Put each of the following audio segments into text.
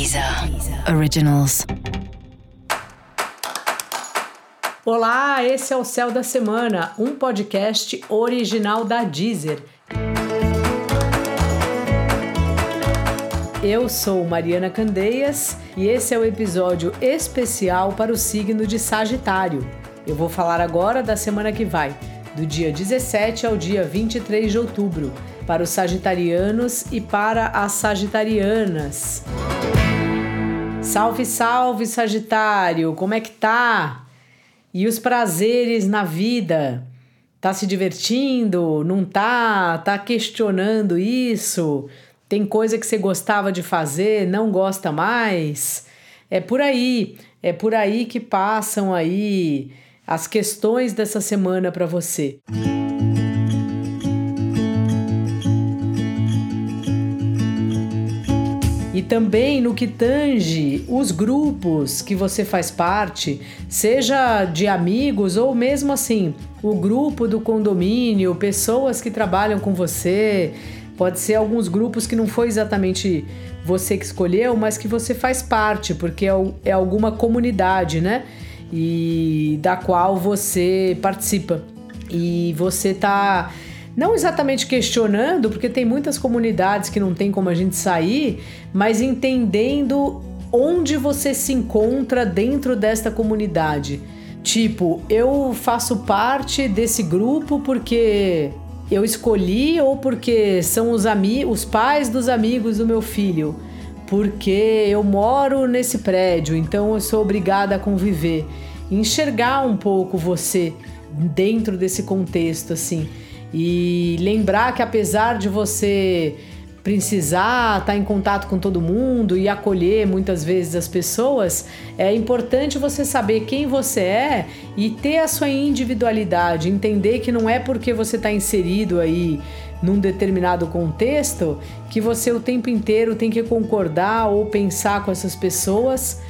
Deezer Originals. Olá, esse é o Céu da Semana, um podcast original da Deezer. Eu sou Mariana Candeias e esse é o episódio especial para o signo de Sagitário. Eu vou falar agora da semana que vai, do dia 17 ao dia 23 de outubro, para os sagitarianos e para as sagitarianas. Salve, salve, Sagitário! Como é que tá? E os prazeres na vida? Tá se divertindo? Não tá? Tá questionando isso? Tem coisa que você gostava de fazer, não gosta mais? É por aí, é por aí que passam aí as questões dessa semana para você. E também no que tange os grupos que você faz parte, seja de amigos ou mesmo assim, o grupo do condomínio, pessoas que trabalham com você, pode ser alguns grupos que não foi exatamente você que escolheu, mas que você faz parte, porque é, é alguma comunidade, né? e da qual você participa. E você tá não exatamente questionando, porque tem muitas comunidades que não tem como a gente sair, mas entendendo onde você se encontra dentro desta comunidade. Tipo, eu faço parte desse grupo porque eu escolhi ou porque são os, os pais dos amigos do meu filho porque eu moro nesse prédio, então eu sou obrigada a conviver. Enxergar um pouco você dentro desse contexto, assim. E lembrar que apesar de você precisar estar em contato com todo mundo e acolher muitas vezes as pessoas, é importante você saber quem você é e ter a sua individualidade, entender que não é porque você está inserido aí num determinado contexto que você o tempo inteiro tem que concordar ou pensar com essas pessoas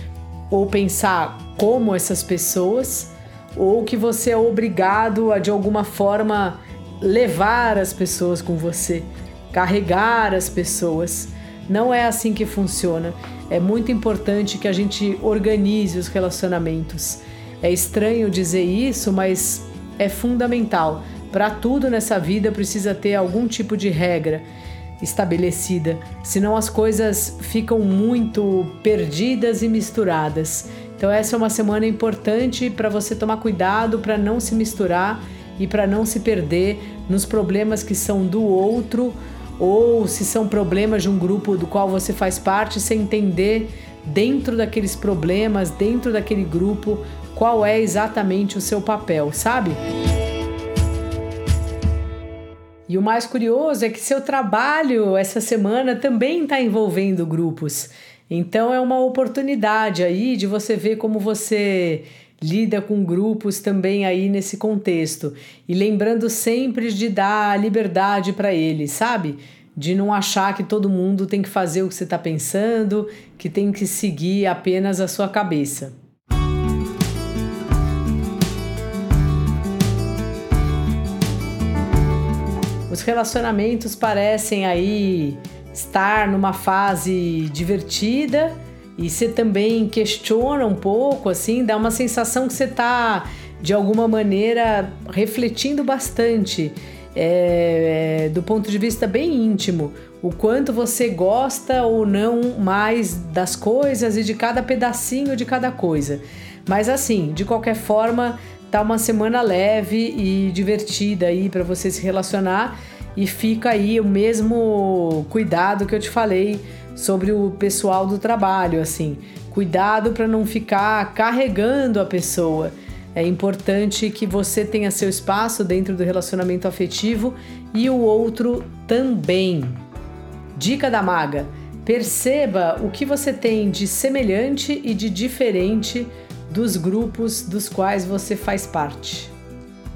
ou pensar como essas pessoas ou que você é obrigado a de alguma forma levar as pessoas com você, carregar as pessoas. Não é assim que funciona. É muito importante que a gente organize os relacionamentos. É estranho dizer isso, mas é fundamental. Para tudo nessa vida precisa ter algum tipo de regra estabelecida, senão as coisas ficam muito perdidas e misturadas. Então essa é uma semana importante para você tomar cuidado para não se misturar e para não se perder nos problemas que são do outro ou se são problemas de um grupo do qual você faz parte, sem entender dentro daqueles problemas, dentro daquele grupo, qual é exatamente o seu papel, sabe? E o mais curioso é que seu trabalho essa semana também está envolvendo grupos. Então é uma oportunidade aí de você ver como você lida com grupos também aí nesse contexto. E lembrando sempre de dar liberdade para eles, sabe? De não achar que todo mundo tem que fazer o que você está pensando, que tem que seguir apenas a sua cabeça. Os relacionamentos parecem aí estar numa fase divertida e você também questiona um pouco, assim, dá uma sensação que você está de alguma maneira refletindo bastante é, do ponto de vista bem íntimo, o quanto você gosta ou não mais das coisas e de cada pedacinho de cada coisa. Mas assim, de qualquer forma, tá uma semana leve e divertida aí para você se relacionar e fica aí o mesmo cuidado que eu te falei sobre o pessoal do trabalho, assim, cuidado para não ficar carregando a pessoa. É importante que você tenha seu espaço dentro do relacionamento afetivo e o outro também. Dica da maga: perceba o que você tem de semelhante e de diferente dos grupos dos quais você faz parte.